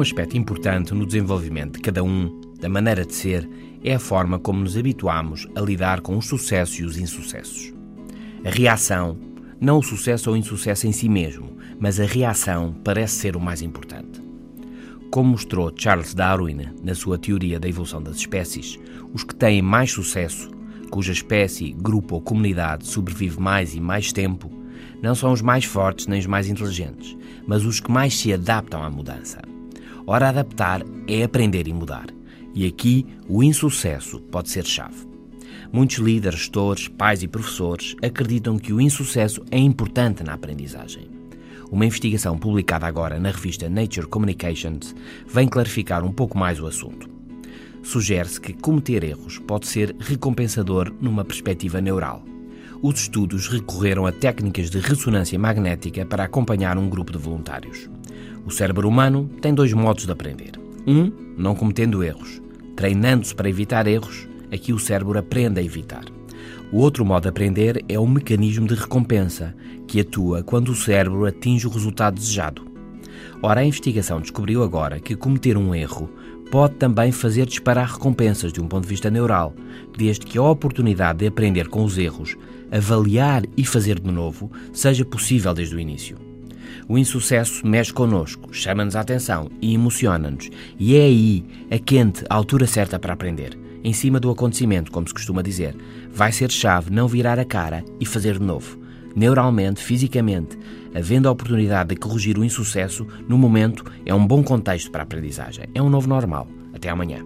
aspecto importante no desenvolvimento de cada um, da maneira de ser, é a forma como nos habituamos a lidar com os sucessos e os insucessos. A reação, não o sucesso ou insucesso em si mesmo, mas a reação parece ser o mais importante. Como mostrou Charles Darwin na sua teoria da evolução das espécies, os que têm mais sucesso, cuja espécie, grupo ou comunidade sobrevive mais e mais tempo, não são os mais fortes nem os mais inteligentes, mas os que mais se adaptam à mudança. Ora, adaptar é aprender e mudar. E aqui o insucesso pode ser chave. Muitos líderes, gestores, pais e professores acreditam que o insucesso é importante na aprendizagem. Uma investigação publicada agora na revista Nature Communications vem clarificar um pouco mais o assunto. Sugere-se que cometer erros pode ser recompensador numa perspectiva neural. Os estudos recorreram a técnicas de ressonância magnética para acompanhar um grupo de voluntários. O cérebro humano tem dois modos de aprender. Um, não cometendo erros. Treinando-se para evitar erros, aqui o cérebro aprende a evitar. O outro modo de aprender é o mecanismo de recompensa, que atua quando o cérebro atinge o resultado desejado. Ora, a investigação descobriu agora que cometer um erro pode também fazer disparar recompensas de um ponto de vista neural, desde que a oportunidade de aprender com os erros, avaliar e fazer de novo, seja possível desde o início. O insucesso mexe connosco, chama-nos a atenção e emociona-nos, e é aí a quente, a altura certa para aprender em cima do acontecimento, como se costuma dizer. Vai ser chave não virar a cara e fazer de novo. Neuralmente, fisicamente, havendo a oportunidade de corrigir o insucesso, no momento, é um bom contexto para a aprendizagem. É um novo normal. Até amanhã.